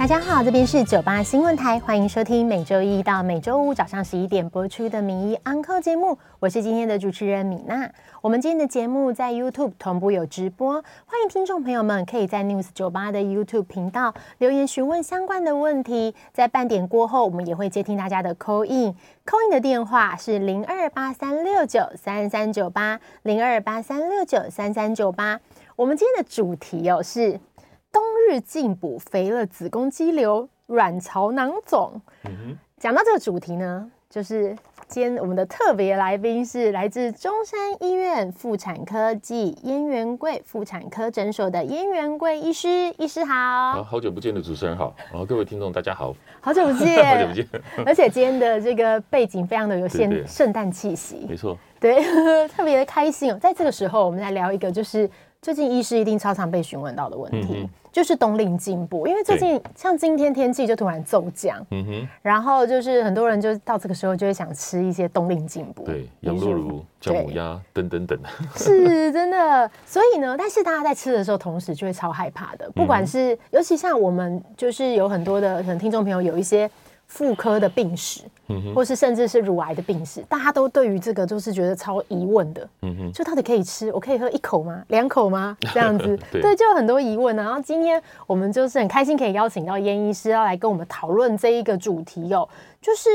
大家好，这边是九八新闻台，欢迎收听每周一到每周五早上十一点播出的《名医 Uncle》节目，我是今天的主持人米娜。我们今天的节目在 YouTube 同步有直播，欢迎听众朋友们可以在 News 九八的 YouTube 频道留言询问相关的问题。在半点过后，我们也会接听大家的 Call In，Call In 的电话是零二八三六九三三九八零二八三六九三三九八。我们今天的主题哦是。冬日进补肥了子宫肌瘤、卵巢囊肿。嗯、讲到这个主题呢，就是今天我们的特别来宾是来自中山医院妇产科暨燕元贵妇产科诊所的燕元贵医师。医师好。好，好久不见的主持人好，然后各位听众大家好。好久不见，好久不见。而且今天的这个背景非常的有现圣诞气息，没错，对，特别的开心哦。在这个时候，我们来聊一个就是最近医师一定超常被询问到的问题。嗯就是冬令进补，因为最近像今天天气就突然骤降，嗯哼，然后就是很多人就到这个时候就会想吃一些冬令进补，对，羊肉炉、姜母鸭等等等，是真的。所以呢，但是大家在吃的时候，同时就会超害怕的，不管是、嗯、尤其像我们，就是有很多的可能听众朋友有一些。妇科的病史，或是甚至是乳癌的病史，大家都对于这个就是觉得超疑问的。嗯哼，就到底可以吃？我可以喝一口吗？两口吗？这样子，对，对，就有很多疑问。然后今天我们就是很开心可以邀请到燕医师要来跟我们讨论这一个主题哦。就是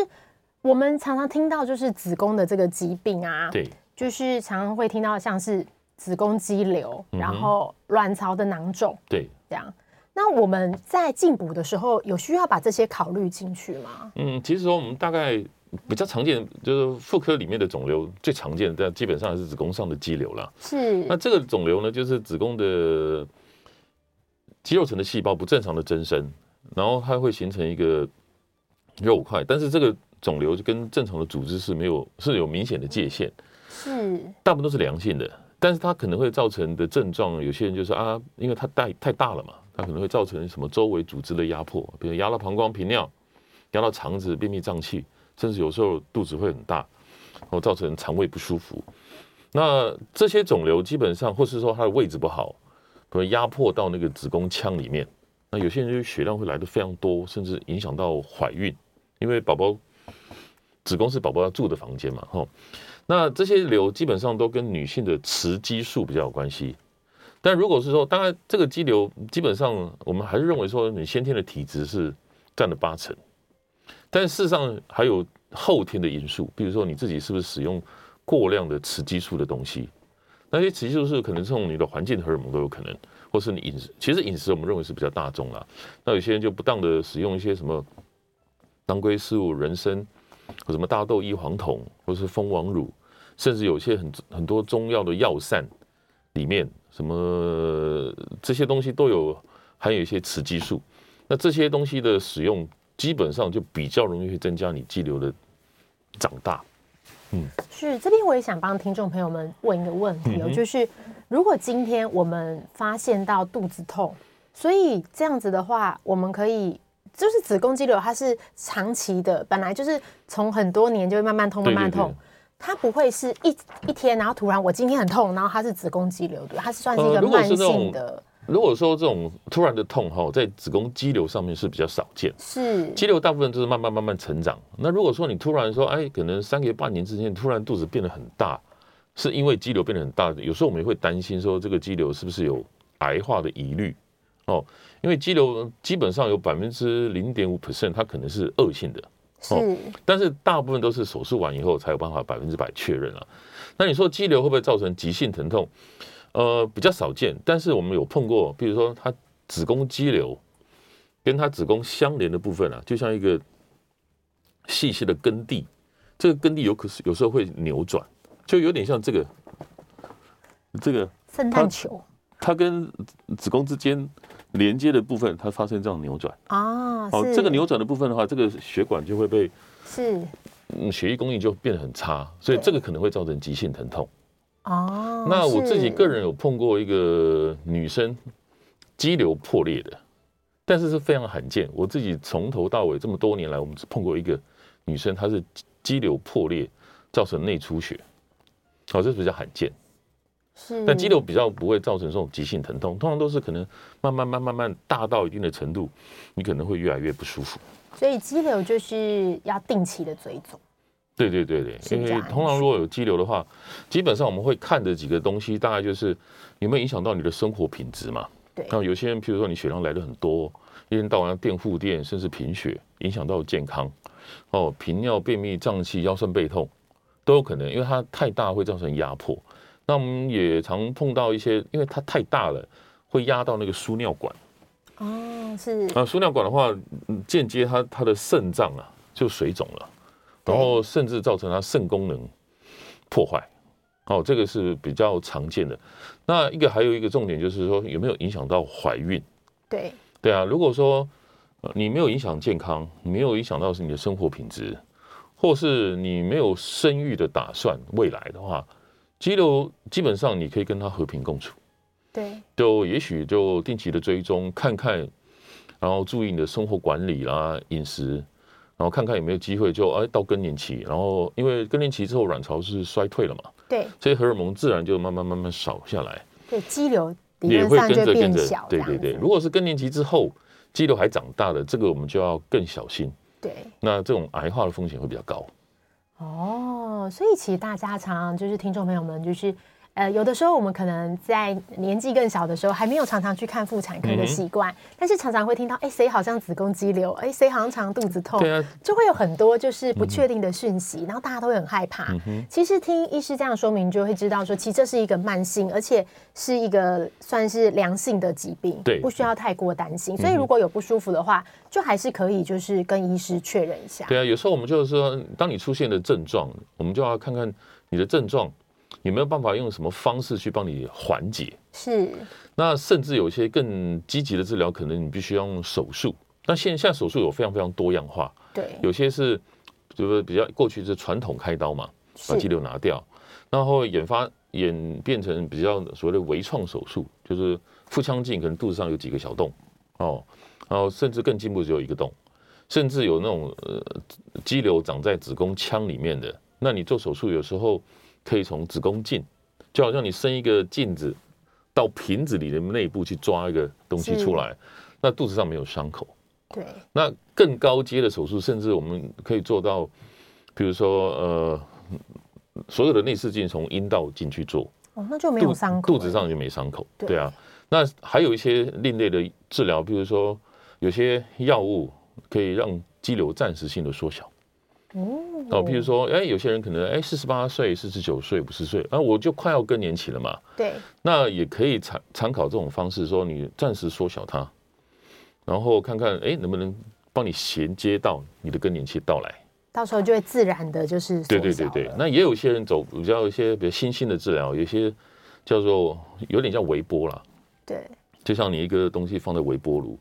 我们常常听到就是子宫的这个疾病啊，对，就是常常会听到像是子宫肌瘤，然后卵巢的囊肿，对，这样。那我们在进补的时候，有需要把这些考虑进去吗？嗯，其实说我们大概比较常见，就是妇科里面的肿瘤最常见的，但基本上是子宫上的肌瘤了。是。那这个肿瘤呢，就是子宫的肌肉层的细胞不正常的增生，然后它会形成一个肉块，但是这个肿瘤就跟正常的组织是没有是有明显的界限。是。大部分都是良性的，但是它可能会造成的症状，有些人就说啊，因为它带太大了嘛。它可能会造成什么周围组织的压迫，比如压到膀胱、频尿，压到肠子、便秘、胀气，甚至有时候肚子会很大，然后造成肠胃不舒服。那这些肿瘤基本上，或是说它的位置不好，可能压迫到那个子宫腔里面。那有些人就血量会来的非常多，甚至影响到怀孕，因为宝宝子宫是宝宝要住的房间嘛，哈。那这些瘤基本上都跟女性的雌激素比较有关系。但如果是说，当然这个肌瘤基本上我们还是认为说你先天的体质是占了八成，但事实上还有后天的因素，比如说你自己是不是使用过量的雌激素的东西，那些雌激素是可能是从你的环境荷尔蒙都有可能，或是你饮食，其实饮食我们认为是比较大众啦。那有些人就不当的使用一些什么当归四物、人参或什么大豆异黄酮，或是蜂王乳，甚至有些很很多中药的药膳里面。什么这些东西都有含有一些雌激素，那这些东西的使用基本上就比较容易会增加你肌瘤的长大。嗯，是这边我也想帮听众朋友们问一个问题哦，就是如果今天我们发现到肚子痛，所以这样子的话，我们可以就是子宫肌瘤它是长期的，本来就是从很多年就会慢慢痛，慢慢痛。它不会是一一天，然后突然我今天很痛，然后它是子宫肌瘤，对，它是算是一个慢性的。呃、如果说这种突然的痛哈，在子宫肌瘤上面是比较少见。是肌瘤大部分都是慢慢慢慢成长。那如果说你突然说，哎，可能三个月半年之间突然肚子变得很大，是因为肌瘤变得很大。有时候我们也会担心说，这个肌瘤是不是有癌化的疑虑哦？因为肌瘤基本上有百分之零点五 percent，它可能是恶性的。是，但是大部分都是手术完以后才有办法百分之百确认啊。那你说肌瘤会不会造成急性疼痛？呃，比较少见，但是我们有碰过，比如说他子宫肌瘤跟它子宫相连的部分啊，就像一个细细的根蒂，这个根蒂有可是有时候会扭转，就有点像这个这个圣诞球，它跟子宫之间连接的部分，它发生这样扭转啊。哦，这个扭转的部分的话，这个血管就会被是嗯血液供应就变得很差，所以这个可能会造成急性疼痛。哦，那我自己个人有碰过一个女生肌瘤破裂的，但是是非常罕见。我自己从头到尾这么多年来，我们只碰过一个女生，她是肌瘤破裂造成内出血，好，这是比较罕见。是，但肌瘤比较不会造成这种急性疼痛，通常都是可能慢慢慢慢慢大到一定的程度，你可能会越来越不舒服。所以肌瘤就是要定期的追踪。对对对对，因为通常如果有肌瘤的话，基本上我们会看的几个东西，大概就是有没有影响到你的生活品质嘛。对。那有些人，譬如说你血量来的很多，一天到晚要垫护垫，甚至贫血，影响到健康。哦，频尿、便秘、胀气、腰酸背痛都有可能，因为它太大会造成压迫。那我们也常碰到一些，因为它太大了，会压到那个输尿管。哦，是。啊输尿管的话，间接它它的肾脏啊就水肿了。然后甚至造成它肾功能破坏，哦，这个是比较常见的。那一个还有一个重点就是说，有没有影响到怀孕？对对啊，如果说你没有影响健康，没有影响到是你的生活品质，或是你没有生育的打算，未来的话，肌瘤基本上你可以跟它和平共处。对，就也许就定期的追踪看看，然后注意你的生活管理啦、饮食。然后看看有没有机会，就哎到更年期，然后因为更年期之后卵巢是衰退了嘛，对，所以荷尔蒙自然就慢慢慢慢少下来，对，肌瘤也会跟着跟着，对对对。对如果是更年期之后肌瘤还长大的，这个我们就要更小心，对，那这种癌化的风险会比较高。哦，所以其实大家常就是听众朋友们就是。呃，有的时候我们可能在年纪更小的时候，还没有常常去看妇产科的习惯，嗯、但是常常会听到，哎，谁好像子宫肌瘤，哎，谁好像常常肚子痛，对啊，就会有很多就是不确定的讯息，嗯、然后大家都会很害怕。嗯、其实听医师这样说明，就会知道说，其实这是一个慢性，而且是一个算是良性的疾病，对，不需要太过担心。所以如果有不舒服的话，就还是可以就是跟医师确认一下。对啊，有时候我们就是说，当你出现的症状，我们就要看看你的症状。有没有办法用什么方式去帮你缓解？是，那甚至有一些更积极的治疗，可能你必须要用手术。那现在手术有非常非常多样化，对，有些是就是比较过去是传统开刀嘛，把肌瘤拿掉，然后演发演变成比较所谓的微创手术，就是腹腔镜可能肚子上有几个小洞。哦，然后甚至更进步只有一个洞，甚至有那种呃肌瘤长在子宫腔里面的，那你做手术有时候。可以从子宫镜，就好像你伸一个镜子到瓶子里的内部去抓一个东西出来，那肚子上没有伤口。对。那更高阶的手术，甚至我们可以做到，比如说呃，所有的内视镜从阴道进去做，哦，那就没有伤口，肚子上就没伤口。对啊。那还有一些另类的治疗，比如说有些药物可以让肌瘤暂时性的缩小。哦，譬如说，哎，有些人可能，哎，四十八岁、四十九岁、五十岁，啊，我就快要更年期了嘛。对。那也可以参参考这种方式，说你暂时缩小它，然后看看，哎，能不能帮你衔接到你的更年期到来。到时候就会自然的，就是对对对对。那也有些人走比较一些比较新兴的治疗，有些叫做有点像微波啦。对。就像你一个东西放在微波炉，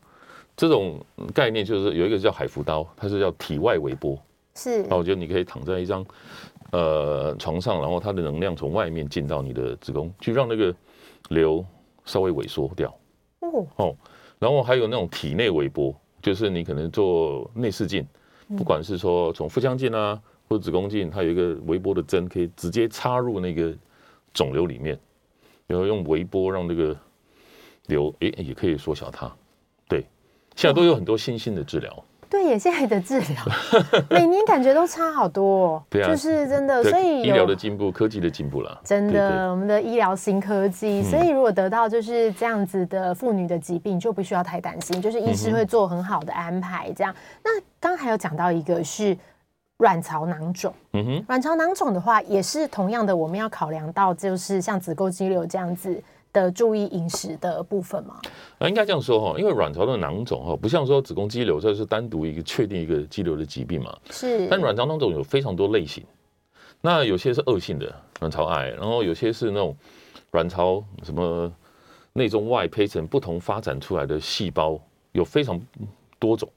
这种概念就是有一个叫海扶刀，它是叫体外微波。是，那我觉得你可以躺在一张呃床上，然后它的能量从外面进到你的子宫，去让那个瘤稍微萎缩掉。哦哦，然后还有那种体内微波，就是你可能做内视镜，不管是说从腹腔镜啊或者子宫镜，它有一个微波的针，可以直接插入那个肿瘤里面，然后用微波让那个瘤诶也可以缩小它。对，现在都有很多新兴的治疗。对，也现在的治疗 每年感觉都差好多，哦，对啊，就是真的，所以医疗的进步，科技的进步了，真的，我们的医疗新科技，所以如果得到就是这样子的妇女的疾病，就不需要太担心，就是医师会做很好的安排。这样，嗯、那刚还有讲到一个是卵巢囊肿，嗯哼，卵巢囊肿的话，也是同样的，我们要考量到就是像子宫肌瘤这样子的注意饮食的部分吗？啊，应该这样说哈，因为卵巢的囊肿哈，不像说子宫肌瘤，这是单独一个确定一个肌瘤的疾病嘛。是。但卵巢囊肿有非常多类型，那有些是恶性的卵巢癌，然后有些是那种卵巢什么内中外胚层不同发展出来的细胞，有非常多种。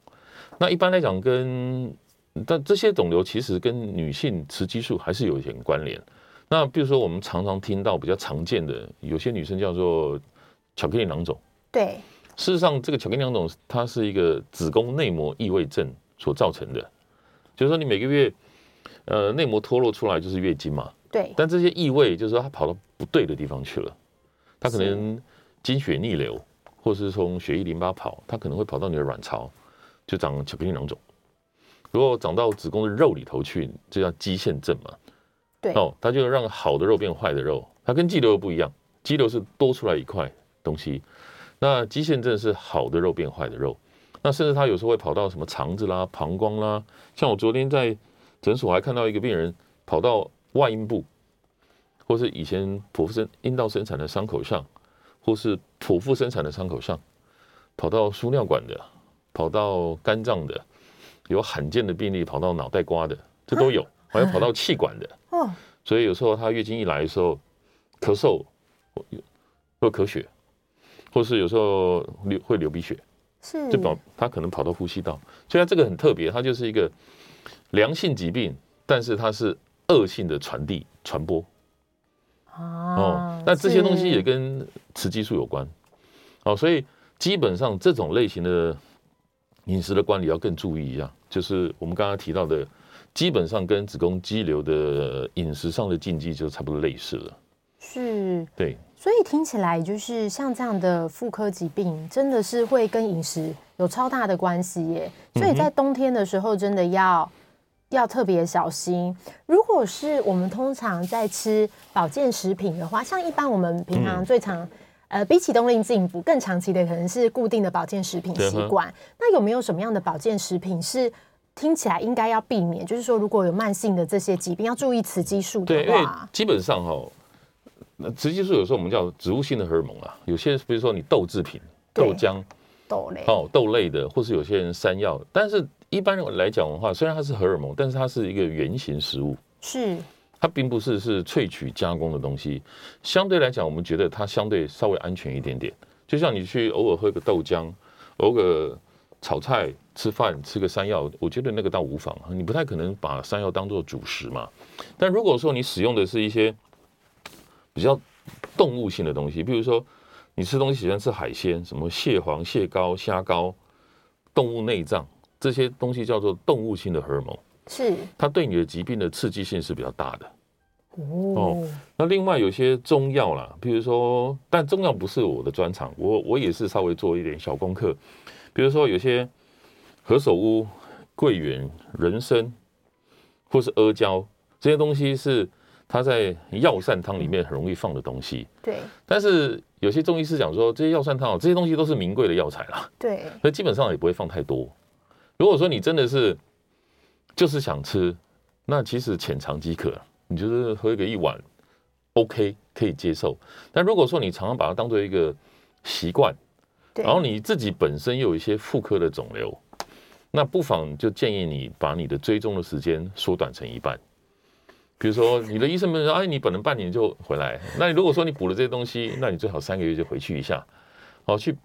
那一般来讲，跟但这些肿瘤其实跟女性雌激素还是有一点关联。那比如说，我们常常听到比较常见的，有些女生叫做巧克力囊肿。对，事实上，这个巧克力囊肿它是一个子宫内膜异位症所造成的，就是说你每个月，呃，内膜脱落出来就是月经嘛。对。但这些异位就是说它跑到不对的地方去了，它可能经血逆流，或是从血液淋巴跑，它可能会跑到你的卵巢，就长巧克力囊肿。如果长到子宫的肉里头去，这叫肌腺症嘛。对哦，它就让好的肉变坏的肉，它跟肌瘤不一样，肌瘤是多出来一块东西，那肌腺症是好的肉变坏的肉，那甚至它有时候会跑到什么肠子啦、膀胱啦，像我昨天在诊所还看到一个病人跑到外阴部，或是以前剖腹生阴道生产的伤口上，或是剖腹生产的伤口上，跑到输尿管的，跑到肝脏的，有罕见的病例跑到脑袋瓜的，这都有。还有跑到气管的哦，所以有时候她月经一来的时候，咳嗽，会咳血，或是有时候流会流鼻血，是就跑她可能跑到呼吸道，所以它这个很特别，它就是一个良性疾病，但是它是恶性的传递传播哦。那这些东西也跟雌激素有关哦，所以基本上这种类型的饮食的管理要更注意一下，就是我们刚刚提到的。基本上跟子宫肌瘤的饮食上的禁忌就差不多类似了，是，对，所以听起来就是像这样的妇科疾病，真的是会跟饮食有超大的关系耶。所以在冬天的时候，真的要要特别小心。如果是我们通常在吃保健食品的话，像一般我们平常最常，嗯、呃，比起冬令进补更长期的，可能是固定的保健食品习惯。那有没有什么样的保健食品是？听起来应该要避免，就是说，如果有慢性的这些疾病，要注意雌激素的话。对，因为基本上哈，那雌激素有时候我们叫植物性的荷尔蒙啊，有些比如说你豆制品、豆浆、豆类哦豆类的，或是有些人山药，但是一般来讲的话，虽然它是荷尔蒙，但是它是一个原型食物，是它并不是是萃取加工的东西。相对来讲，我们觉得它相对稍微安全一点点。就像你去偶尔喝个豆浆，偶尔。炒菜、吃饭、吃个山药，我觉得那个倒无妨。你不太可能把山药当做主食嘛。但如果说你使用的是一些比较动物性的东西，比如说你吃东西喜欢吃海鲜，什么蟹黄、蟹膏、虾膏、动物内脏这些东西叫做动物性的荷尔蒙，是它对你的疾病的刺激性是比较大的。哦，那另外有些中药啦，比如说，但中药不是我的专长，我我也是稍微做一点小功课。比如说，有些何首乌、桂圆、人参，或是阿胶这些东西，是它在药膳汤里面很容易放的东西。对。但是有些中医师讲说，这些药膳汤这些东西都是名贵的药材啦。对。所以基本上也不会放太多。如果说你真的是就是想吃，那其实浅尝即可，你就是喝一个一碗，OK 可以接受。但如果说你常常把它当做一个习惯，然后你自己本身又有一些妇科的肿瘤，那不妨就建议你把你的追踪的时间缩短成一半。比如说，你的医生们说，哎，你本来半年就回来，那你如果说你补了这些东西，那你最好三个月就回去一下，好去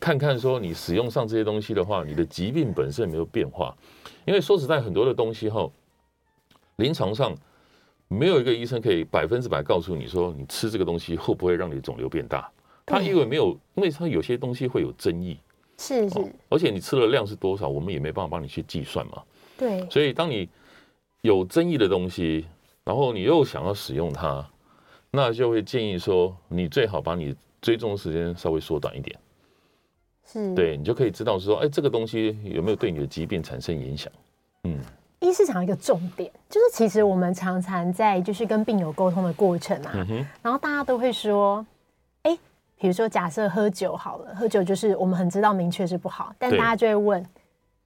看看说你使用上这些东西的话，你的疾病本身有没有变化？因为说实在，很多的东西哈，临床上没有一个医生可以百分之百告诉你说，你吃这个东西会不会让你肿瘤变大。他因为没有，因为他有些东西会有争议，是是，而且你吃的量是多少，我们也没办法帮你去计算嘛。对，所以当你有争议的东西，然后你又想要使用它，那就会建议说，你最好把你追踪的时间稍微缩短一点。是，对，你就可以知道说，哎，这个东西有没有对你的疾病产生影响？嗯，医师讲一个重点，就是其实我们常常在就是跟病友沟通的过程啊，嗯、然后大家都会说。比如说，假设喝酒好了，喝酒就是我们很知道明确是不好，但大家就会问：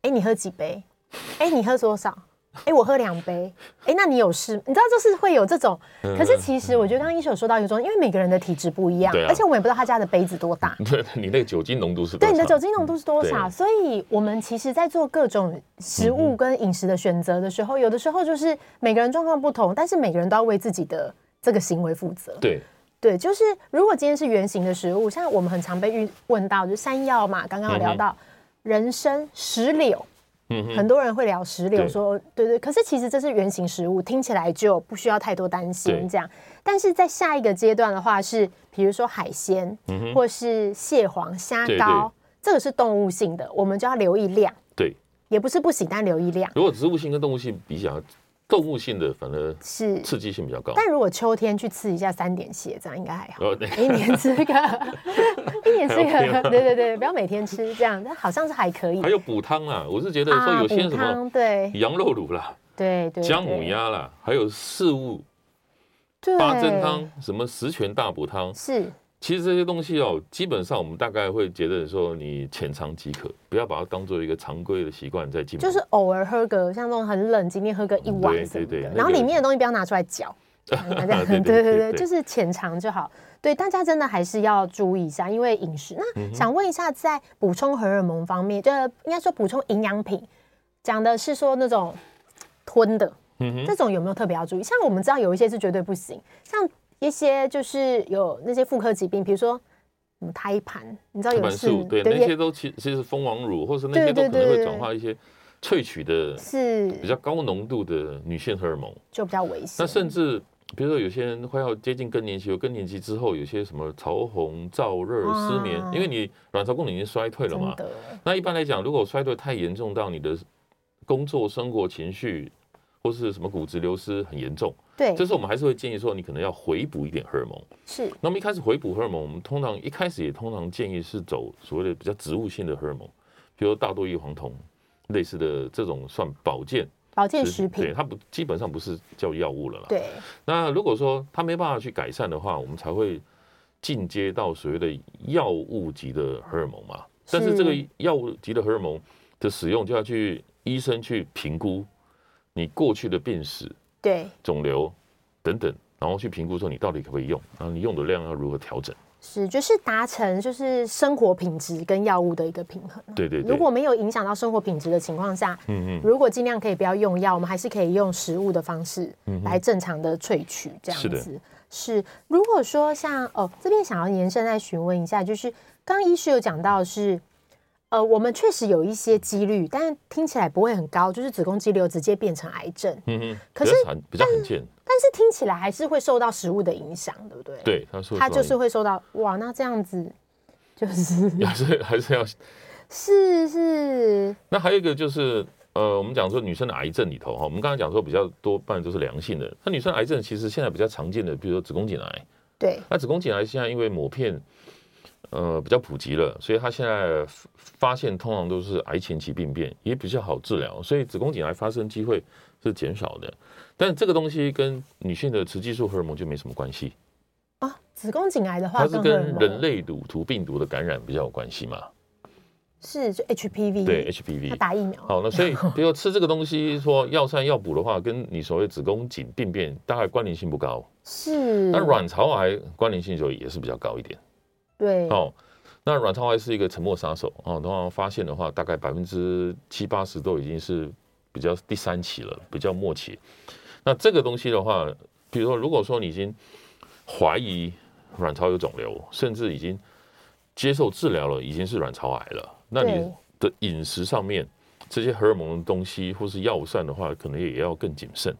哎，你喝几杯？哎，你喝多少？哎，我喝两杯，哎，那你有事？你知道就是会有这种。可是其实我觉得刚刚医生有说到一个，因为每个人的体质不一样，而且我们也不知道他家的杯子多大。对，你那个酒精浓度是多少？对，你的酒精浓度是多少？所以我们其实，在做各种食物跟饮食的选择的时候，有的时候就是每个人状况不同，但是每个人都要为自己的这个行为负责。对，对，就是如果今天是圆形的食物，像我们很常被遇问到，就山药嘛，刚刚有聊到人参、石榴。嗯，很多人会聊石榴，说对，对对，可是其实这是原型食物，听起来就不需要太多担心这样。但是在下一个阶段的话是，比如说海鲜，嗯，或是蟹黄、虾膏，对对，这个是动物性的，我们就要留意量。对，也不是不行，但留意量。如果植物性跟动物性比较。动物性的反而是。刺激性比较高，但如果秋天去吃一下三点蟹，这样应该还好。一年吃个，一年吃个，对对对，不要每天吃这样，但好像是还可以。还有补汤啊，我是觉得说有些什么对。羊肉卤啦，对对，姜母鸭啦，还有四物八珍汤，什么十全大补汤是。其实这些东西哦，基本上我们大概会觉得说，你浅尝即可，不要把它当做一个常规的习惯在进。就是偶尔喝个，像这种很冷，今天喝个一碗的，对对对，然后里面的东西不要拿出来搅。对对对，就是浅尝就好。对，大家真的还是要注意一下，因为饮食。那想问一下，在补充荷尔蒙方面，就应该说补充营养品，讲的是说那种吞的，嗯，这种有没有特别要注意？像我们知道有一些是绝对不行，像。一些就是有那些妇科疾病，比如说什么胎盘，你知道有是，对，对那些都其其实蜂王乳，或是那些都可能会转化一些萃取的，是。比较高浓度的女性荷尔蒙，就比较危险。那甚至比如说有些人快要接近更年期，有更年期之后有些什么潮红、燥热、失眠，因为你卵巢功能已经衰退了嘛。那一般来讲，如果衰退太严重到你的工作、生活、情绪，或是什么骨质流失很严重。对，这时候我们还是会建议说，你可能要回补一点荷尔蒙。是，那么一开始回补荷尔蒙，我们通常一开始也通常建议是走所谓的比较植物性的荷尔蒙，比如大豆异黄酮类似的这种算保健保健食品，对，它不基本上不是叫药物了啦。对，那如果说它没办法去改善的话，我们才会进阶到所谓的药物级的荷尔蒙嘛。但是这个药物级的荷尔蒙的使用，就要去医生去评估你过去的病史。对，肿瘤等等，然后去评估说你到底可不可以用，然后你用的量要如何调整？是，就是达成就是生活品质跟药物的一个平衡。对对对，如果没有影响到生活品质的情况下，嗯嗯，如果尽量可以不要用药，我们还是可以用食物的方式来正常的萃取，这样子。是的。是，如果说像哦，这边想要延伸再询问一下，就是刚刚医师有讲到是。呃，我们确实有一些几率，但是听起来不会很高，就是子宫肌瘤直接变成癌症。嗯哼，可是比较罕见，但是听起来还是会受到食物的影响，对不对？对，它就是会受到哇，那这样子 就是还是还是要 是是。那还有一个就是呃，我们讲说女生的癌症里头哈，我们刚才讲说比较多半都是良性的，那女生癌症其实现在比较常见的，比如说子宫颈癌。对，那子宫颈癌现在因为抹片。呃，比较普及了，所以他现在发现通常都是癌前期病变，也比较好治疗，所以子宫颈癌发生机会是减少的。但这个东西跟女性的雌激素荷尔蒙就没什么关系啊。子宫颈癌的话，它是跟人类乳头病毒的感染比较有关系嘛？是，就 HPV，对 HPV，打疫苗。好，那所以 比如吃这个东西，说药膳药补的话，跟你所谓子宫颈病变大概关联性不高。是，那卵巢癌关联性就也是比较高一点。对哦，那卵巢癌是一个沉默杀手哦。通常发现的话，大概百分之七八十都已经是比较第三期了，比较末期。那这个东西的话，比如说，如果说你已经怀疑卵巢有肿瘤，甚至已经接受治疗了，已经是卵巢癌了，那你的饮食上面这些荷尔蒙的东西或是药膳的话，可能也要更谨慎。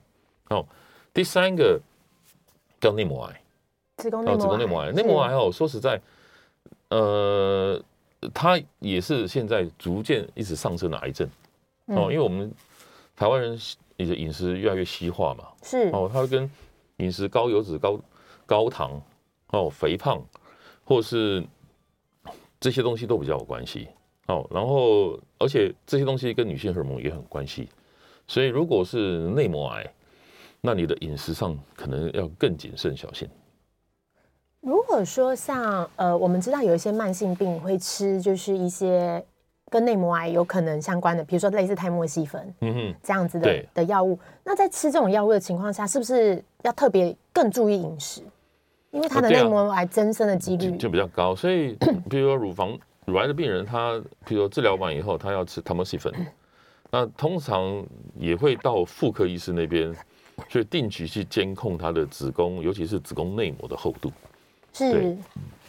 哦，第三个叫内膜癌，子宫内膜癌，内膜癌哦，说实在。呃，它也是现在逐渐一直上升的癌症。哦，因为我们台湾人你的饮食越来越西化嘛，是。哦，它跟饮食高油脂、高高糖哦、肥胖，或是这些东西都比较有关系。哦。然后，而且这些东西跟女性荷尔蒙也很关系，所以如果是内膜癌，那你的饮食上可能要更谨慎小心。如果说像呃，我们知道有一些慢性病会吃，就是一些跟内膜癌有可能相关的，比如说类似泰莫西芬，嗯哼，这样子的的药物。那在吃这种药物的情况下，是不是要特别更注意饮食？因为它的内膜癌增生的几率就，就比较高。所以，比如说乳房乳癌的病人，他比如说治疗完以后，他要吃泰莫西芬，那通常也会到妇科医师那边。去定期去监控他的子宫，尤其是子宫内膜的厚度。是，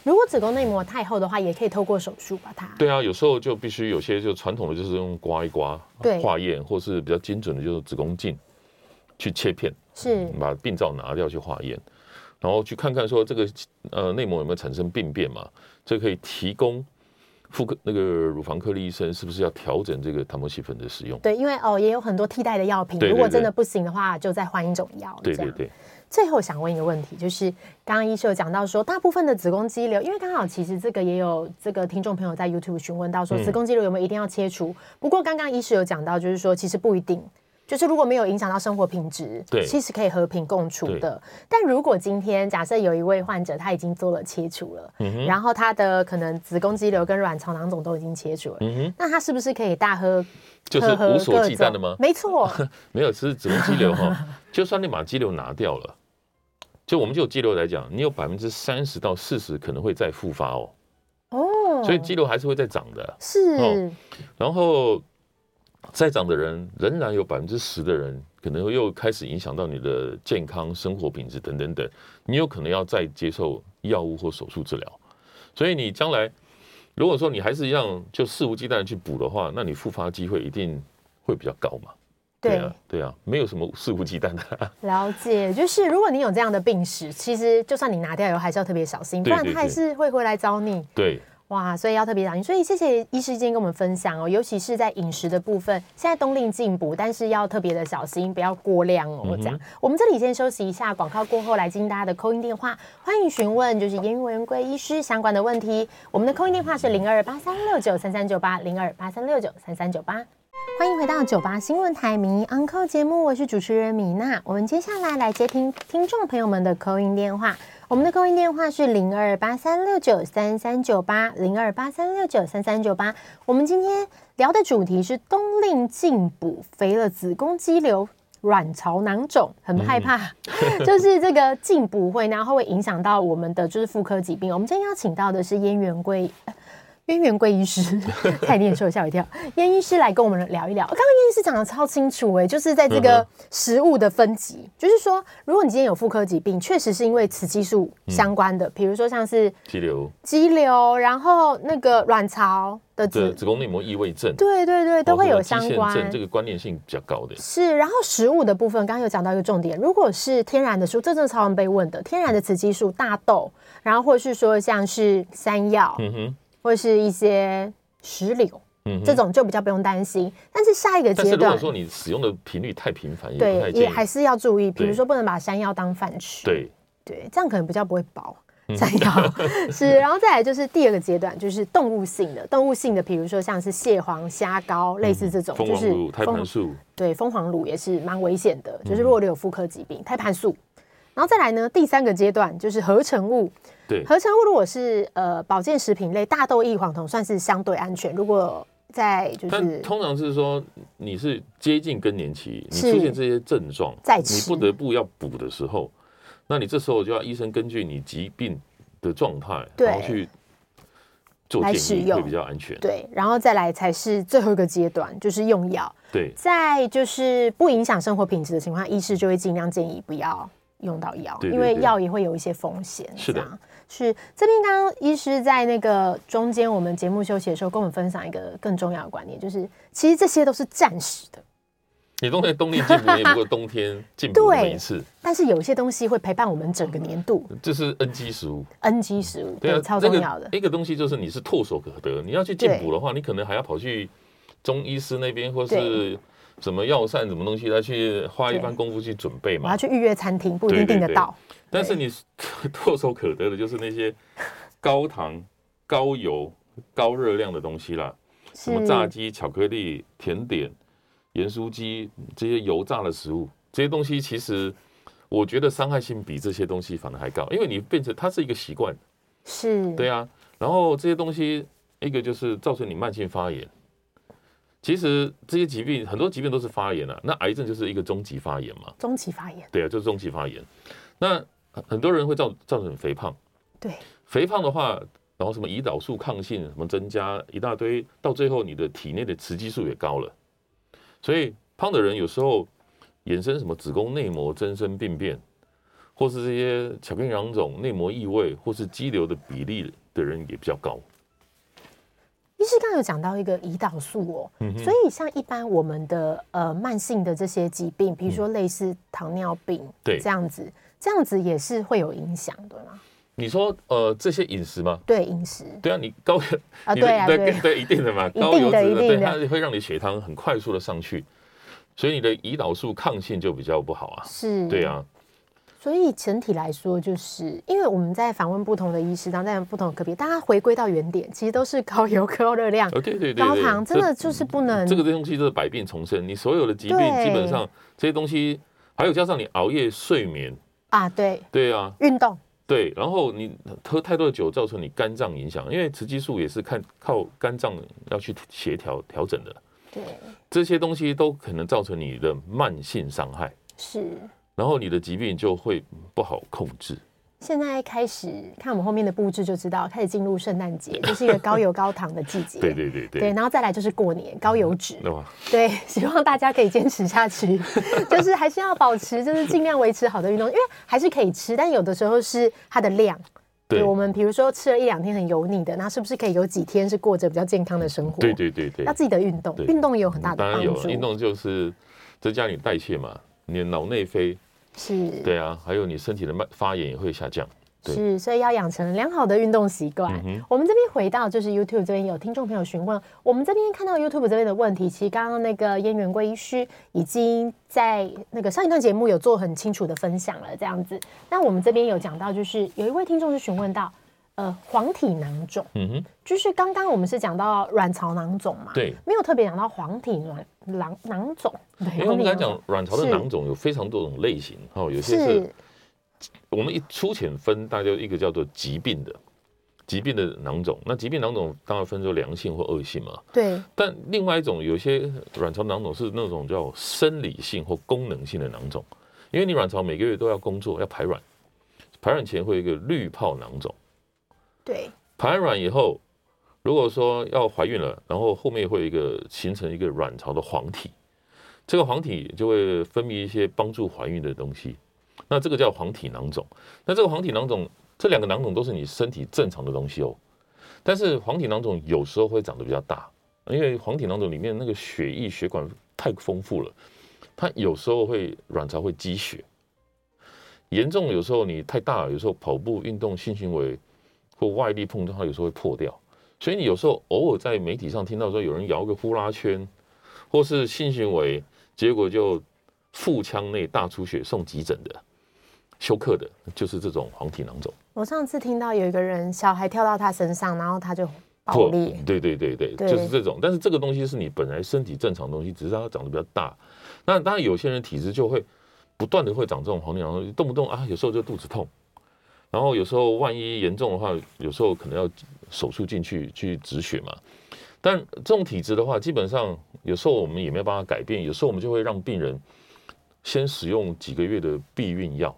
如果子宫内膜太厚的话，也可以透过手术把它。对啊，有时候就必须有些就传统的就是用刮一刮，对，化验，或是比较精准的，就是子宫镜去切片，是把病灶拿掉去化验，然后去看看说这个呃内膜有没有产生病变嘛，这可以提供。妇科那个乳房科的医生是不是要调整这个泰莫西芬的使用？对，因为哦也有很多替代的药品，如果真的不行的话，就再换一种药。对对对。最后想问一个问题，就是刚刚医师有讲到说，大部分的子宫肌瘤，因为刚好其实这个也有这个听众朋友在 YouTube 询问到说，子宫肌瘤有没有一定要切除？嗯、不过刚刚医师有讲到，就是说其实不一定。就是如果没有影响到生活品质，对，其实可以和平共处的。但如果今天假设有一位患者他已经做了切除了，嗯、然后他的可能子宫肌瘤跟卵巢囊肿都已经切除了，嗯、那他是不是可以大喝？就是无所忌惮的吗？没错，没有，其实子宫肌瘤哈，就算你把肌瘤拿掉了，就我们就肌瘤来讲，你有百分之三十到四十可能会再复发哦。哦，所以肌瘤还是会再长的。是，哦、然后。在长的人仍然有百分之十的人可能又开始影响到你的健康、生活品质等等等，你有可能要再接受药物或手术治疗。所以你将来如果说你还是一样就肆无忌惮的去补的话，那你复发机会一定会比较高嘛？对啊，对啊，没有什么肆无忌惮的。了解，就是如果你有这样的病史，其实就算你拿掉以后，还是要特别小心，不然他还是会回来找你。对。哇，所以要特别小心。所以谢谢医师今天跟我们分享哦，尤其是在饮食的部分，现在冬令进补，但是要特别的小心，不要过量哦。这样、嗯，我们这里先休息一下，广告过后来接听大家的 call in 电话，欢迎询问就是颜文贵医师相关的问题。我们的 call in 电话是零二八三六九三三九八零二八三六九三三九八。欢迎回到九八新闻台名医 Uncle 节目，我是主持人米娜。我们接下来来接听听众朋友们的 call in 电话。我们的 call in 电话是零二八三六九三三九八零二八三六九三三九八。我们今天聊的主题是冬令进补，肥了子宫肌瘤、卵巢囊肿，很害怕，嗯、就是这个进补会，然后会影响到我们的就是妇科疾病。我们今天邀请到的是燕元贵。颜元贵医师，太念说，吓我一跳。燕医师来跟我们聊一聊。刚刚燕医师讲的超清楚哎，就是在这个食物的分级，嗯、就是说，如果你今天有妇科疾病，确实是因为雌激素相关的，比、嗯、如说像是肌瘤、肌瘤，然后那个卵巢的子子宫内膜异位症，对对对，都会有相关。这个关联性比较高的。是，然后食物的部分，刚刚有讲到一个重点，如果是天然的食物，这真的超常被问的，天然的雌激素，大豆，然后或者是说像是山药，嗯哼。或是一些石榴，嗯，这种就比较不用担心。但是下一个阶段，如果说你使用的频率太频繁，对，也还是要注意。比如说，不能把山药当饭吃，对对，这样可能比较不会饱。山药 是，然后再来就是第二个阶段，就是动物性的，动物性的，比如说像是蟹黄、虾膏，类似这种，就是胎盘素，对，蜂皇乳也是蛮危险的。就是如果你有妇科疾病，胎盘素。然后再来呢，第三个阶段就是合成物。对，合成物如果是呃保健食品类，大豆异黄酮算是相对安全。如果在就是，通常是说你是接近更年期，你出现这些症状，你不得不要补的时候，那你这时候就要医生根据你疾病的状态，然后去做建议，会比较安全。对，然后再来才是最后一个阶段，就是用药。对，在就是不影响生活品质的情况下，医师就会尽量建议不要。用到药，因为药也会有一些风险。是的，是这边刚刚医师在那个中间，我们节目休息的时候，跟我们分享一个更重要的观念，就是其实这些都是暂时的。你冬天冬令进补也不过冬天进补一次，但是有些东西会陪伴我们整个年度。这是 NG 食物，NG 食物对啊，超重要的。一个东西就是你是唾手可得，你要去进补的话，你可能还要跑去中医师那边，或是。什么药膳，什么东西，他去花一番功夫去准备嘛？我要去预约餐厅，不一定订得到。但是你唾手可得的就是那些高糖、高油、高热量的东西啦，什么炸鸡、巧克力、甜点、盐酥鸡这些油炸的食物，这些东西其实我觉得伤害性比这些东西反而还高，因为你变成它是一个习惯。是。对啊，然后这些东西一个就是造成你慢性发炎。其实这些疾病很多疾病都是发炎啊，那癌症就是一个终极发炎嘛。终极发炎。对啊，就是终极发炎。那很多人会造造成肥胖。对。肥胖的话，然后什么胰岛素抗性什么增加一大堆，到最后你的体内的雌激素也高了。所以胖的人有时候衍生什么子宫内膜增生病变，或是这些巧克力囊肿、内膜异位，或是肌瘤的比例的人也比较高。医师刚刚有讲到一个胰岛素哦，嗯、所以像一般我们的呃慢性的这些疾病，比如说类似糖尿病，对、嗯、这样子，这样子也是会有影响，对吗？你说呃这些饮食吗？对饮食，对啊，你高啊对啊对对，对一定的嘛，高油脂的，对，它会让你血糖很快速的上去，所以你的胰岛素抗性就比较不好啊，是，对啊。所以整体来说，就是因为我们在访问不同的医师，然后在不同的科别，大家回归到原点，其实都是高油、高热量、对对对，高糖，真的就是不能。这个东西就是百病丛生，你所有的疾病基本上这些东西，还有加上你熬夜、睡眠啊，对对啊，运动对，然后你喝太多的酒，造成你肝脏影响，因为雌激素也是看靠肝脏要去协调调整的，对，这些东西都可能造成你的慢性伤害，是。然后你的疾病就会不好控制。现在开始看我们后面的布置就知道，开始进入圣诞节，就是一个高油高糖的季节。对对对对。对，然后再来就是过年，高油脂。对，希望大家可以坚持下去，就是还是要保持，就是尽量维持好的运动，因为还是可以吃，但有的时候是它的量。对，我们比如说吃了一两天很油腻的，那是不是可以有几天是过着比较健康的生活？对对对对。要自己的运动，运动也有很大的帮助。当然有，运动就是增加你代谢嘛，你的脑内啡。是，对啊，还有你身体的慢发炎也会下降。是，所以要养成良好的运动习惯。嗯、我们这边回到就是 YouTube 这边有听众朋友询问，我们这边看到 YouTube 这边的问题，其实刚刚那个燕元贵医师已经在那个上一段节目有做很清楚的分享了，这样子。那我们这边有讲到，就是有一位听众是询问到。呃，黄体囊肿，嗯哼，就是刚刚我们是讲到卵巢囊肿嘛，对，没有特别讲到黄体囊囊囊肿。因为我们刚才讲卵巢的囊肿有非常多种类型，哦，有些是，我们一粗浅分，大家一个叫做疾病的，疾病的囊肿。那疾病囊肿当然分作良性或恶性嘛，对。但另外一种，有些卵巢囊肿是那种叫生理性或功能性的囊肿，因为你卵巢每个月都要工作，要排卵，排卵前会有一个滤泡囊肿。对，排卵以后，如果说要怀孕了，然后后面会有一个形成一个卵巢的黄体，这个黄体就会分泌一些帮助怀孕的东西，那这个叫黄体囊肿。那这个黄体囊肿，这两个囊肿都是你身体正常的东西哦，但是黄体囊肿有时候会长得比较大，因为黄体囊肿里面那个血液血管太丰富了，它有时候会卵巢会积血，严重有时候你太大了，有时候跑步运动性行为。或外力碰撞，它有时候会破掉，所以你有时候偶尔在媒体上听到说有人摇个呼啦圈，或是性行为，结果就腹腔内大出血送急诊的，休克的，就是这种黄体囊肿。我上次听到有一个人小孩跳到他身上，然后他就爆裂。对对对对，对就是这种。但是这个东西是你本来身体正常的东西，只是它长得比较大。那当然有些人体质就会不断的会长这种黄体囊肿，动不动啊，有时候就肚子痛。然后有时候万一严重的话，有时候可能要手术进去去止血嘛。但这种体质的话，基本上有时候我们也没有办法改变。有时候我们就会让病人先使用几个月的避孕药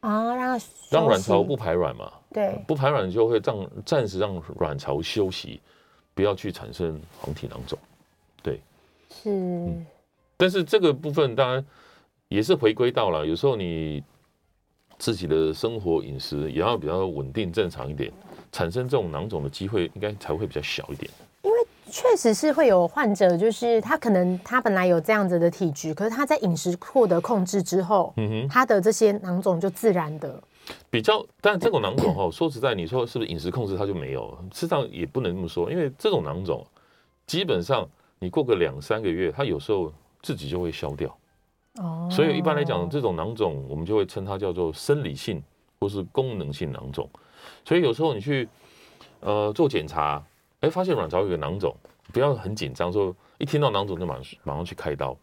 啊，让让卵巢不排卵嘛。对，不排卵就会让暂时让卵巢休息，不要去产生黄体囊肿。对，是、嗯。但是这个部分当然也是回归到了，有时候你。自己的生活饮食也要比较稳定正常一点，产生这种囊肿的机会应该才会比较小一点。因为确实是会有患者，就是他可能他本来有这样子的体质，可是他在饮食获得控制之后，嗯哼，他的这些囊肿就自然的比较。但这种囊肿哦，说实在，你说是不是饮食控制它就没有？事实上也不能这么说，因为这种囊肿基本上你过个两三个月，它有时候自己就会消掉。哦，所以一般来讲，这种囊肿我们就会称它叫做生理性或是功能性囊肿。所以有时候你去呃做检查，哎，发现卵巢有个囊肿，不要很紧张，说一听到囊肿就马上马上去开刀。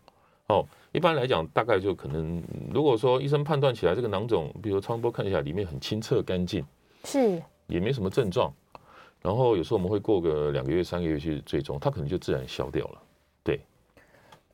哦，一般来讲，大概就可能，如果说医生判断起来这个囊肿，比如超声波看起来里面很清澈干净，是也没什么症状，然后有时候我们会过个两个月、三个月去追踪，它可能就自然消掉了。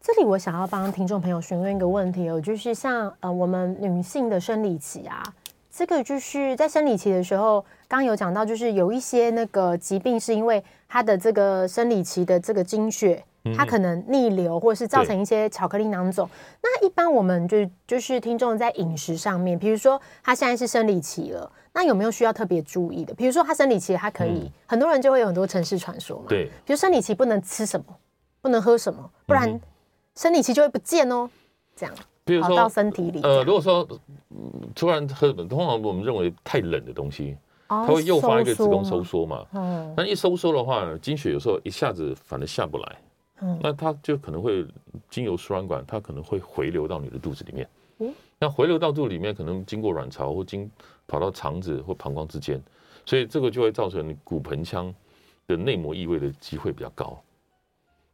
这里我想要帮听众朋友询问一个问题哦，就是像呃我们女性的生理期啊，这个就是在生理期的时候，刚刚有讲到，就是有一些那个疾病是因为它的这个生理期的这个经血，它可能逆流，或者是造成一些巧克力囊肿。那一般我们就就是听众在饮食上面，比如说他现在是生理期了，那有没有需要特别注意的？比如说他生理期，他可以、嗯、很多人就会有很多城市传说嘛，对，比如生理期不能吃什么，不能喝什么，不然、嗯。生理期就会不见哦，这样，比如到身体里。呃，如果说突然喝，通常我们认为太冷的东西，哦、它会诱发一个子宫收缩嘛。嗯。那一收缩的话，经血有时候一下子反而下不来。嗯。那它就可能会经由输卵管，它可能会回流到你的肚子里面。嗯。那回流到肚子里面，可能经过卵巢或经跑到肠子或膀胱之间，所以这个就会造成骨盆腔的内膜异位的机会比较高。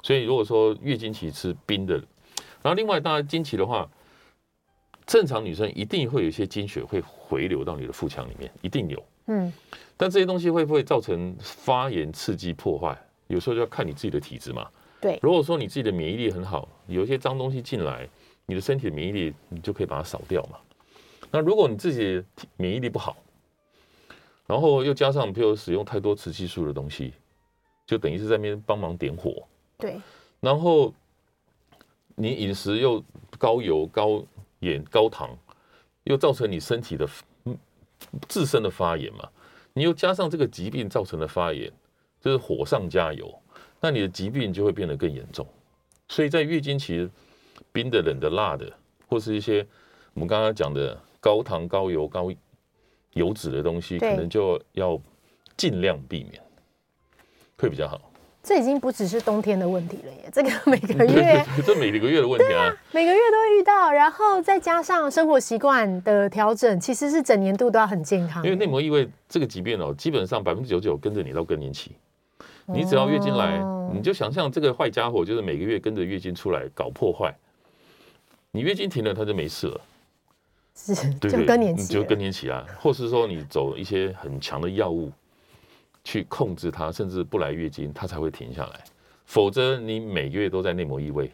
所以如果说月经期吃冰的，然后另外当然经期的话，正常女生一定会有一些经血会回流到你的腹腔里面，一定有。嗯，但这些东西会不会造成发炎、刺激、破坏？有时候就要看你自己的体质嘛。对，如果说你自己的免疫力很好，有一些脏东西进来，你的身体的免疫力你就可以把它扫掉嘛。那如果你自己免疫力不好，然后又加上比如使用太多雌激素的东西，就等于是在那边帮忙点火。对，然后你饮食又高油、高盐、高糖，又造成你身体的自身的发炎嘛？你又加上这个疾病造成的发炎，就是火上加油，那你的疾病就会变得更严重。所以在月经期，冰的、冷的、辣的，或是一些我们刚刚讲的高糖、高油、高油脂的东西，可能就要尽量避免，会比较好。这已经不只是冬天的问题了耶，这个每个月，这每个月的问题啊，每个月都会遇到，然后再加上生活习惯的调整，其实是整年度都要很健康。因为内膜异位这个疾病哦，基本上百分之九十九跟着你到更年期，你只要月经来，你就想象这个坏家伙就是每个月跟着月经出来搞破坏，你月经停了，它就没事了，是，就更年期，就更年期啊，或是说你走一些很强的药物。去控制它，甚至不来月经，它才会停下来。否则，你每个月都在内膜异位，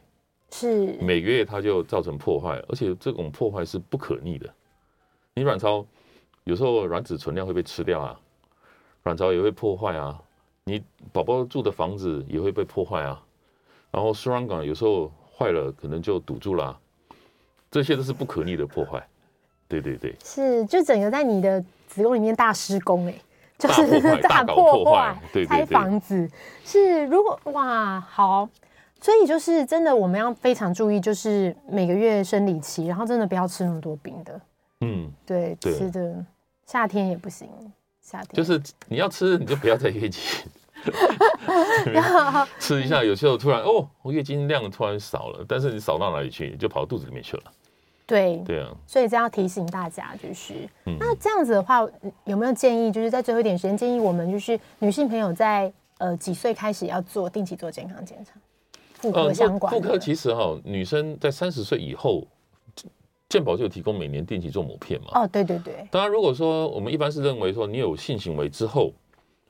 是每个月它就造成破坏，而且这种破坏是不可逆的。你卵巢有时候卵子存量会被吃掉啊，卵巢也会破坏啊，你宝宝住的房子也会被破坏啊。然后输卵管有时候坏了，可能就堵住了啊，这些都是不可逆的破坏。对对对，是就整个在你的子宫里面大施工哎、欸。就是大破坏，拆房子。是如果哇好，所以就是真的我们要非常注意，就是每个月生理期，然后真的不要吃那么多冰的，嗯，对，吃的夏天也不行，夏天。就是你要吃，你就不要在月经。吃一下，有时候突然哦，我月经量突然少了，但是你少到哪里去，就跑到肚子里面去了。对对啊，所以这要提醒大家，就是、嗯、那这样子的话，有没有建议？就是在最后一点时间，建议我们就是女性朋友在呃几岁开始要做定期做健康检查，妇科相关。妇科其实哈，女生在三十岁以后，健保就有提供每年定期做抹片嘛。哦，对对对。当然，如果说我们一般是认为说你有性行为之后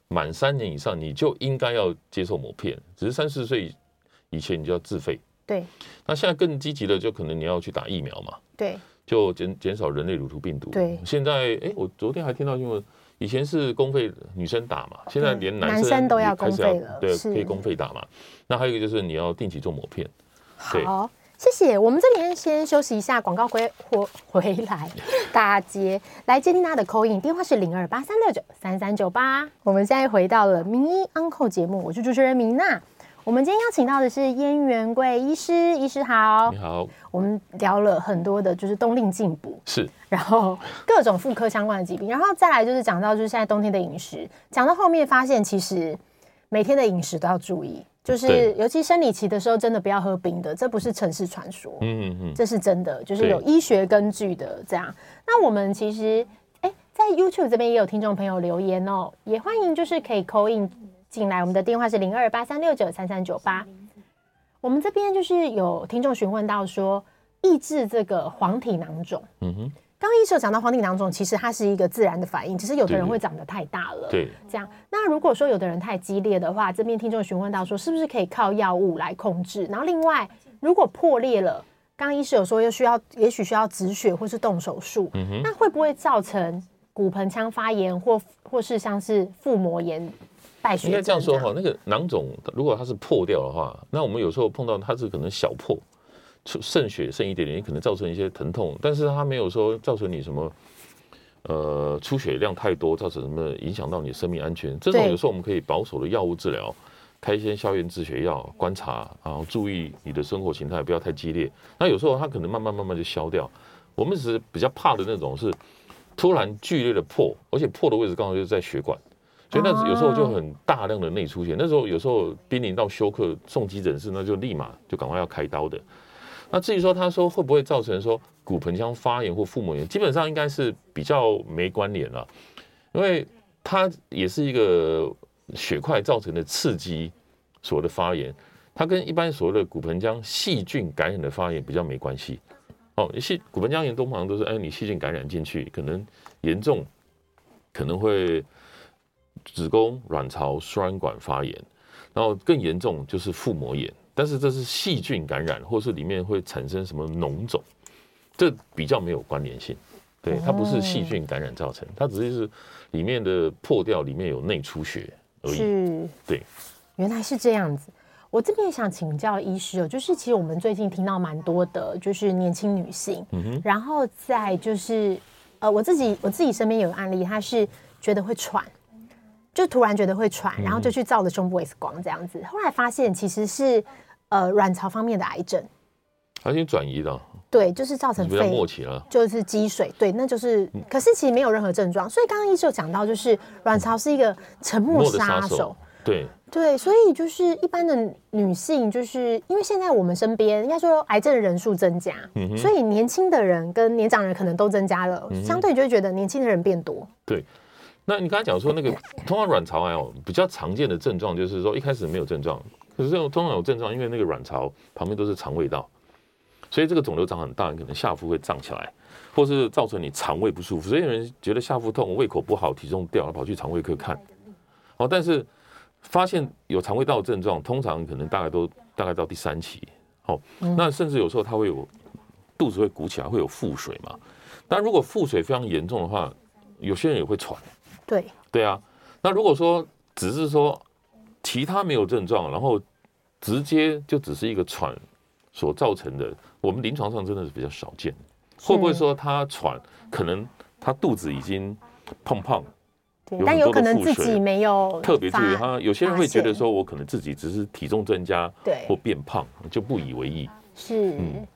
满三年以上，你就应该要接受抹片，只是三十岁以前你就要自费。对，那现在更积极的就可能你要去打疫苗嘛，对，就减减少人类乳头病毒。对，现在哎，我昨天还听到新闻，以前是公费女生打嘛，现在连男生都要公费了，对，可以公费打嘛。那还有一个就是你要定期做膜片。好，谢谢。我们这边先休息一下，广告回回回来 打接来接听他的 call in，电话是零二八三六九三三九八。我们现在回到了名医 Uncle 节目，我是主持人明娜。我们今天邀请到的是燕元贵医师，医师好，你好。我们聊了很多的，就是冬令进补，是，然后各种妇科相关的疾病，然后再来就是讲到就是现在冬天的饮食，讲到后面发现其实每天的饮食都要注意，就是尤其生理期的时候，真的不要喝冰的，这不是城市传说，嗯嗯嗯，这是真的，就是有医学根据的这样。那我们其实哎，在 YouTube 这边也有听众朋友留言哦，也欢迎就是可以 call in。进来，我们的电话是零二八三六九三三九八。我们这边就是有听众询问到说，抑制这个黄体囊肿。嗯哼，刚刚医生讲到黄体囊肿，其实它是一个自然的反应，只是有的人会长得太大了。对，这样。那如果说有的人太激烈的话，这边听众询问到说，是不是可以靠药物来控制？然后另外如果破裂了，刚刚医师有说又需要，也许需要止血或是动手术，嗯哼，那会不会造成骨盆腔发炎或或是像是腹膜炎败血症？应该这样说哈，那个囊肿如果它是破掉的话，那我们有时候碰到它是可能小破，渗血渗一点点，也可能造成一些疼痛，但是它没有说造成你什么。呃，出血量太多，造成什么影响到你的生命安全？这种有时候我们可以保守的药物治疗，开一些消炎止血药，观察，然后注意你的生活形态不要太激烈。那有时候它可能慢慢慢慢就消掉。我们只是比较怕的那种是突然剧烈的破，而且破的位置刚好就是在血管，所以那有时候就很大量的内出血。那时候有时候濒临到休克送急诊室，那就立马就赶快要开刀的。那至于说他说会不会造成说骨盆腔发炎或腹膜炎，基本上应该是比较没关联了，因为它也是一个血块造成的刺激所谓的发炎，它跟一般所谓的骨盆腔细菌感染的发炎比较没关系。哦，细骨盆腔炎通常都是哎你细菌感染进去，可能严重可能会子宫、卵巢、输卵管发炎，然后更严重就是腹膜炎。但是这是细菌感染，或是里面会产生什么脓肿，这比较没有关联性。对，它不是细菌感染造成，它只是里面的破掉，里面有内出血而已。是，对，原来是这样子。我这边也想请教医师哦，就是其实我们最近听到蛮多的，就是年轻女性，嗯，然后再就是呃，我自己我自己身边有个案例，她是觉得会喘。就突然觉得会喘，然后就去照了胸部 X 光这样子，后来发现其实是呃卵巢方面的癌症，它已经转移了。对，就是造成肺末期了，就是积水。对，那就是，可是其实没有任何症状。所以刚刚医生有讲到，就是卵巢是一个沉默杀手。对对，所以就是一般的女性，就是因为现在我们身边应该说癌症的人数增加，所以年轻的人跟年长人可能都增加了，相对就会觉得年轻的人变多。对。那你刚才讲说那个通常卵巢癌哦，比较常见的症状就是说一开始没有症状，可是这种通常有症状，因为那个卵巢旁边都是肠胃道，所以这个肿瘤长很大，你可能下腹会胀起来，或是造成你肠胃不舒服。所以有人觉得下腹痛、胃口不好、体重掉，跑去肠胃科看。哦，但是发现有肠胃道的症状，通常可能大概都大概到第三期。哦，那甚至有时候它会有肚子会鼓起来，会有腹水嘛。但如果腹水非常严重的话，有些人也会喘。对对啊，那如果说只是说其他没有症状，然后直接就只是一个喘所造成的，我们临床上真的是比较少见。会不会说他喘，可能他肚子已经胖胖，对，但有可能自己没有特别注意。他有些人会觉得说，我可能自己只是体重增加，对，或变胖，就不以为意。是。嗯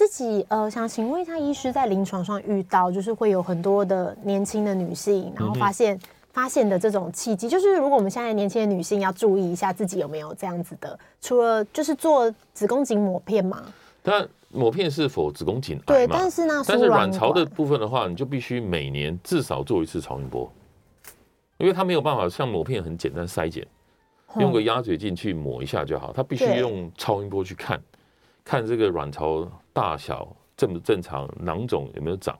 自己呃，想请问一下，医师在临床上遇到，就是会有很多的年轻的女性，然后发现、嗯、发现的这种契机，就是如果我们现在年轻的女性要注意一下自己有没有这样子的，除了就是做子宫颈抹片嘛？但抹片是否子宫颈癌？对，但是呢，但是卵巢的部分的话，你就必须每年至少做一次超音波，因为它没有办法像抹片很简单筛检，用个鸭嘴镜去抹一下就好，它必须用超音波去看。看这个卵巢大小正不正常，囊肿有没有长，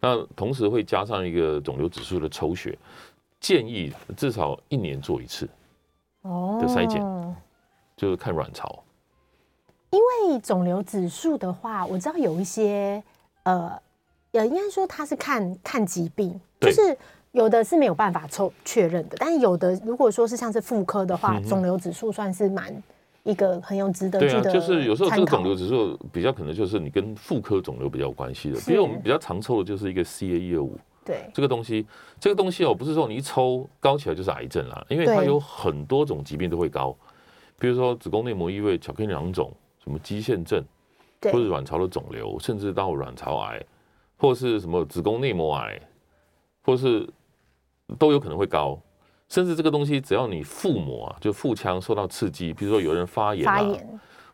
那同时会加上一个肿瘤指数的抽血，建议至少一年做一次的筛检，哦、就是看卵巢。因为肿瘤指数的话，我知道有一些呃，也应该说它是看看疾病，就是有的是没有办法抽确认的，但是有的如果说是像是妇科的话，肿瘤指数算是蛮。一个很有值得对啊，就是有时候这个肿瘤指数比较可能就是你跟妇科肿瘤比较有关系的，比如我们比较常抽的就是一个 CA 一二五，对。这个东西，这个东西哦，不是说你一抽高起来就是癌症啦，因为它有很多种疾病都会高，比如说子宫内膜异位、巧克力囊肿、什么肌腺症，或者卵巢的肿瘤，甚至到卵巢癌，或是什么子宫内膜癌，或是都有可能会高。甚至这个东西，只要你腹膜啊，就腹腔受到刺激，比如说有人发炎啊，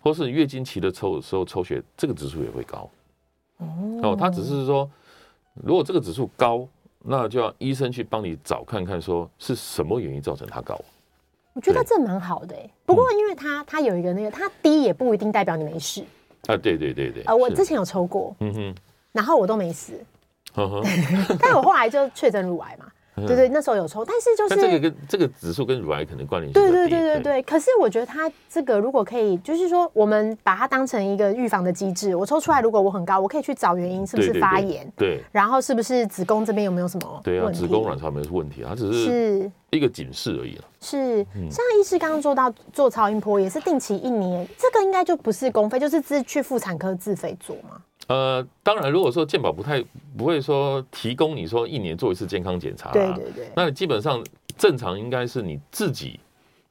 或是月经期的抽时候抽血，这个指数也会高。哦，他只是说，如果这个指数高，那就要医生去帮你找看看，说是什么原因造成它高。我觉得这蛮好的，不过因为它它有一个那个，它低也不一定代表你没事啊。对对对对。呃，我之前有抽过，嗯哼，然后我都没事，但我后来就确诊乳癌嘛。对对，那时候有抽，但是就是这个跟这个指数跟乳癌可能关联性对对对对对。可是我觉得它这个如果可以，就是说我们把它当成一个预防的机制，我抽出来如果我很高，我可以去找原因是不是发炎，对，然后是不是子宫这边有没有什么对啊，子宫卵巢没有问题，它只是一个警示而已了。是，像医师刚刚说到做超音波也是定期一年，这个应该就不是公费，就是自去妇产科自费做吗？呃，当然，如果说健保不太不会说提供你说一年做一次健康检查，对对对，那你基本上正常应该是你自己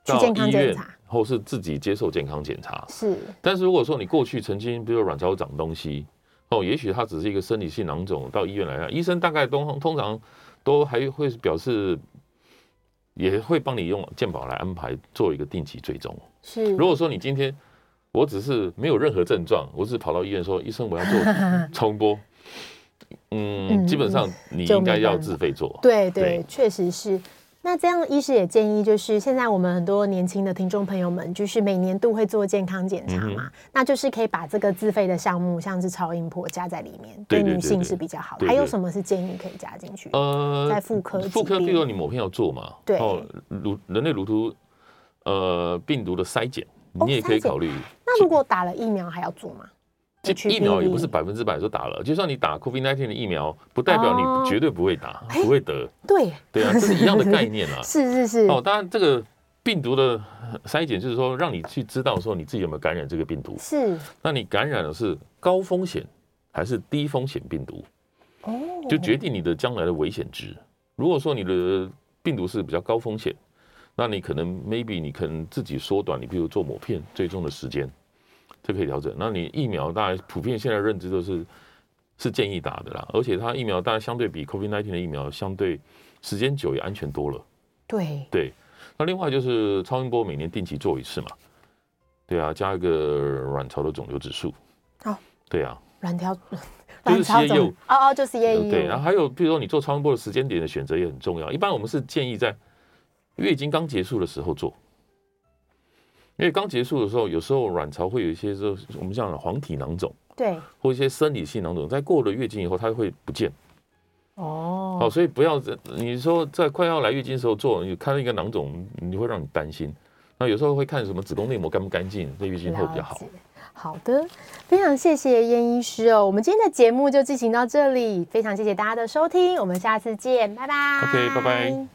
去健康检查，或是自己接受健康检查。是，但是如果说你过去曾经比如说卵巢长东西，哦，也许它只是一个生理性囊肿，到医院来看，医生大概都通常都还会表示，也会帮你用健保来安排做一个定期追踪。是，如果说你今天。我只是没有任何症状，我只是跑到医院说，医生我要做 超音波，嗯，基本上你应该要自费做。对对，确实是。那这样医师也建议，就是现在我们很多年轻的听众朋友们，就是每年度会做健康检查嘛，那就是可以把这个自费的项目，像是超音波加在里面，对女性是比较好的。还有什么是建议可以加进去？呃，在妇科，妇科，比如说你某天要做嘛，对，乳人类乳头呃病毒的筛检。你也可以考虑。那如果打了疫苗还要做吗？疫苗也不是百分之百说打了，就算你打 COVID-19 的疫苗，不代表你绝对不会打，不会得。对 对啊，这是一样的概念啊。是是是。哦，当然这个病毒的筛检就是说，让你去知道说你自己有没有感染这个病毒。是。那你感染的是高风险还是低风险病毒？哦。就决定你的将来的危险值。如果说你的病毒是比较高风险。那你可能 maybe 你可能自己缩短，你比如做抹片最终的时间，这可以调整。那你疫苗大家普遍现在认知都是是建议打的啦，而且它疫苗大家相对比 COVID-19 的疫苗相对时间久也安全多了。对对。那另外就是超音波每年定期做一次嘛，对啊，加一个卵巢的肿瘤指数。哦。对啊。卵巢。就是 CAU。哦哦，就是 CAU。对，然后还有比如说你做超音波的时间点的选择也很重要。一般我们是建议在。月经刚结束的时候做，因为刚结束的时候，有时候卵巢会有一些说我们讲黄体囊肿，对，或一些生理性囊肿，在过了月经以后，它会不见。哦，好，所以不要你说在快要来月经的时候做，你看到一个囊肿，你会让你担心。那有时候会看什么子宫内膜干不干净，在月经后比较好。好的，非常谢谢燕医师哦。我们今天的节目就进行到这里，非常谢谢大家的收听，我们下次见，拜拜。OK，拜拜。